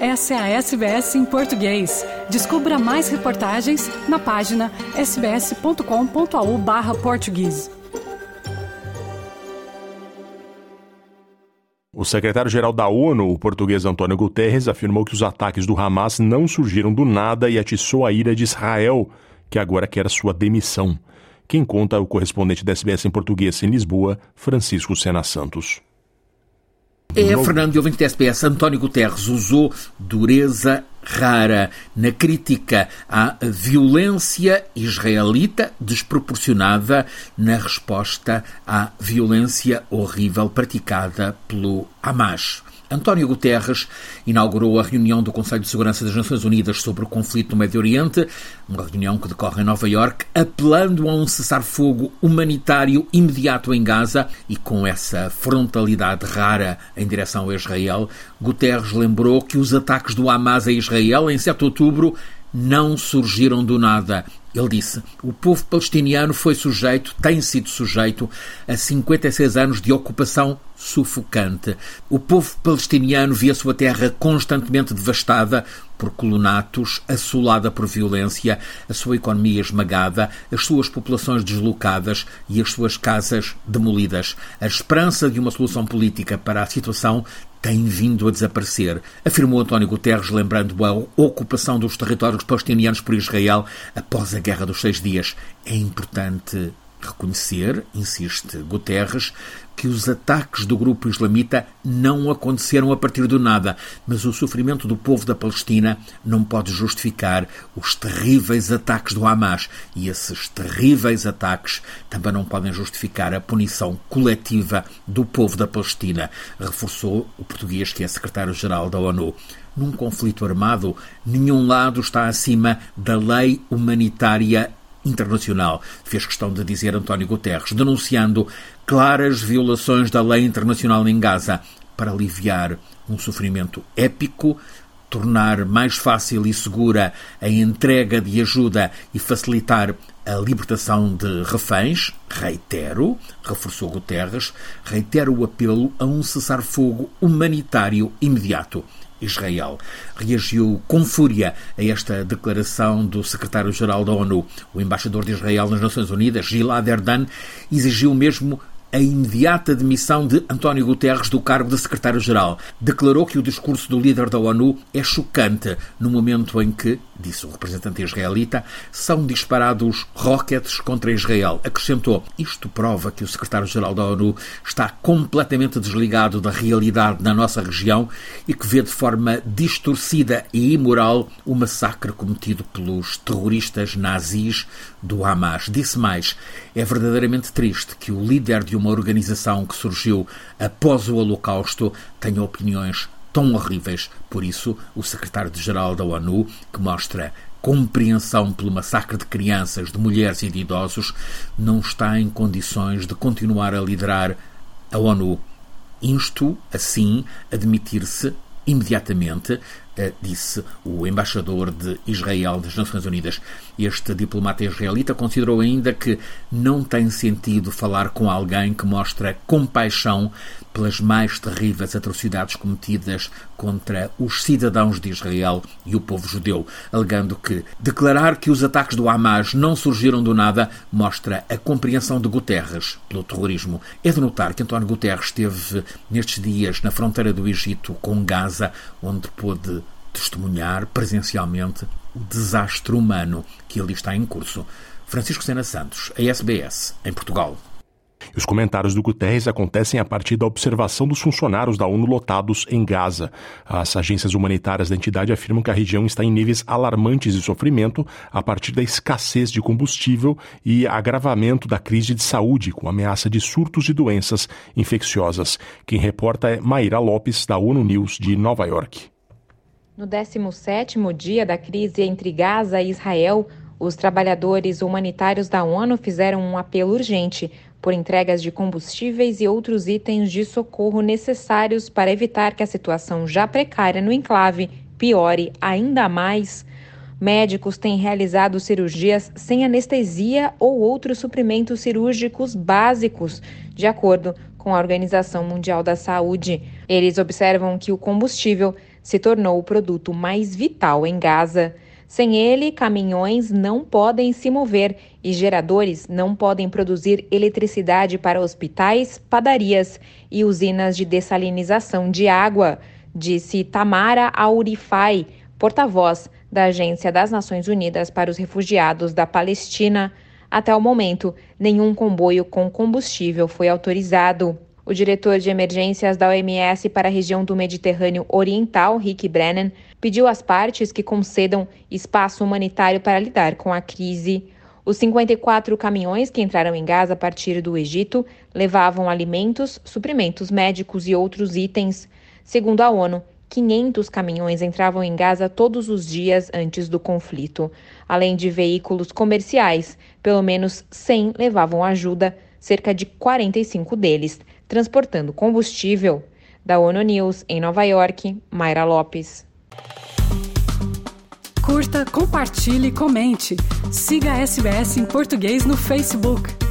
Essa é a SBS em português. Descubra mais reportagens na página sbs.com.au/português. O secretário-geral da ONU, o português Antônio Guterres, afirmou que os ataques do Hamas não surgiram do nada e atiçou a ira de Israel, que agora quer sua demissão. Quem conta é o correspondente da SBS em português em Lisboa, Francisco Sena Santos. É, Fernando, ouvinte da SBS, António Guterres usou dureza rara na crítica à violência israelita desproporcionada na resposta à violência horrível praticada pelo Hamas. António Guterres inaugurou a reunião do Conselho de Segurança das Nações Unidas sobre o conflito no Médio Oriente, uma reunião que decorre em Nova Iorque, apelando a um cessar-fogo humanitário imediato em Gaza e com essa frontalidade rara em direção a Israel, Guterres lembrou que os ataques do Hamas a Israel em 7 de outubro não surgiram do nada. Ele disse: o povo palestiniano foi sujeito, tem sido sujeito, a 56 anos de ocupação sufocante. O povo palestiniano via sua terra constantemente devastada por colonatos, assolada por violência, a sua economia esmagada, as suas populações deslocadas e as suas casas demolidas. A esperança de uma solução política para a situação tem vindo a desaparecer, afirmou António Guterres, lembrando a ocupação dos territórios palestinianos por Israel após a Guerra dos Seis Dias. É importante reconhecer, insiste Guterres, que os ataques do grupo islamita não aconteceram a partir do nada, mas o sofrimento do povo da Palestina não pode justificar os terríveis ataques do Hamas. E esses terríveis ataques também não podem justificar a punição coletiva do povo da Palestina, reforçou o português que é secretário-geral da ONU. Num conflito armado, nenhum lado está acima da lei humanitária internacional, fez questão de dizer António Guterres, denunciando claras violações da lei internacional em Gaza para aliviar um sofrimento épico, tornar mais fácil e segura a entrega de ajuda e facilitar a libertação de reféns, reitero, reforçou Guterres, reitero o apelo a um cessar-fogo humanitário imediato. Israel. Reagiu com fúria a esta declaração do secretário-geral da ONU. O embaixador de Israel nas Nações Unidas, Gilad Erdan, exigiu mesmo a imediata demissão de António Guterres do cargo de secretário-geral. Declarou que o discurso do líder da ONU é chocante no momento em que, disse o representante israelita, são disparados rockets contra Israel. Acrescentou: Isto prova que o secretário-geral da ONU está completamente desligado da realidade na nossa região e que vê de forma distorcida e imoral o massacre cometido pelos terroristas nazis do Hamas. Disse mais: É verdadeiramente triste que o líder de uma organização que surgiu após o Holocausto tenha opiniões tão horríveis. Por isso, o secretário-geral da ONU, que mostra compreensão pelo massacre de crianças, de mulheres e de idosos, não está em condições de continuar a liderar a ONU. Insto, assim, a demitir-se imediatamente disse o embaixador de Israel das Nações Unidas. Este diplomata israelita considerou ainda que não tem sentido falar com alguém que mostra compaixão pelas mais terríveis atrocidades cometidas contra os cidadãos de Israel e o povo judeu, alegando que declarar que os ataques do Hamas não surgiram do nada mostra a compreensão de Guterres pelo terrorismo. É de notar que António Guterres esteve nestes dias na fronteira do Egito com Gaza, onde pôde testemunhar presencialmente o desastre humano que ali está em curso. Francisco Sena Santos, a SBS, em Portugal. Os comentários do Guterres acontecem a partir da observação dos funcionários da ONU lotados em Gaza. As agências humanitárias da entidade afirmam que a região está em níveis alarmantes de sofrimento a partir da escassez de combustível e agravamento da crise de saúde, com ameaça de surtos de doenças infecciosas. Quem reporta é Maíra Lopes, da ONU News de Nova York. No 17º dia da crise entre Gaza e Israel, os trabalhadores humanitários da ONU fizeram um apelo urgente por entregas de combustíveis e outros itens de socorro necessários para evitar que a situação já precária no enclave piore ainda mais. Médicos têm realizado cirurgias sem anestesia ou outros suprimentos cirúrgicos básicos, de acordo com a Organização Mundial da Saúde. Eles observam que o combustível se tornou o produto mais vital em Gaza. Sem ele, caminhões não podem se mover e geradores não podem produzir eletricidade para hospitais, padarias e usinas de dessalinização de água, disse Tamara Aurifai, porta-voz da Agência das Nações Unidas para os Refugiados da Palestina. Até o momento, nenhum comboio com combustível foi autorizado. O diretor de emergências da OMS para a região do Mediterrâneo Oriental, Rick Brennan, pediu às partes que concedam espaço humanitário para lidar com a crise. Os 54 caminhões que entraram em Gaza a partir do Egito levavam alimentos, suprimentos médicos e outros itens. Segundo a ONU, 500 caminhões entravam em Gaza todos os dias antes do conflito. Além de veículos comerciais, pelo menos 100 levavam ajuda, cerca de 45 deles transportando combustível. Da ONU News, em Nova York, Mayra Lopes. Curta, compartilhe, comente. Siga a SBS em português no Facebook.